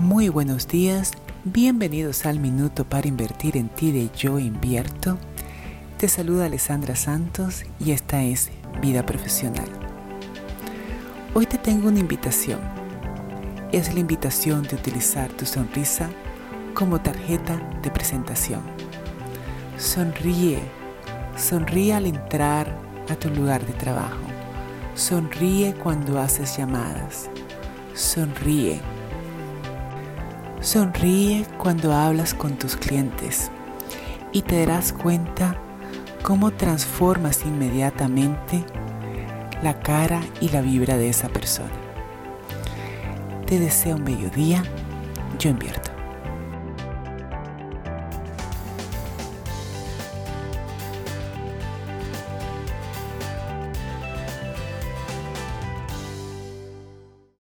Muy buenos días, bienvenidos al Minuto para Invertir en ti de Yo Invierto. Te saluda Alessandra Santos y esta es Vida Profesional. Hoy te tengo una invitación. Es la invitación de utilizar tu sonrisa como tarjeta de presentación. Sonríe, sonríe al entrar a tu lugar de trabajo. Sonríe cuando haces llamadas. Sonríe. Sonríe cuando hablas con tus clientes y te darás cuenta cómo transformas inmediatamente la cara y la vibra de esa persona. Te deseo un bello día. Yo invierto.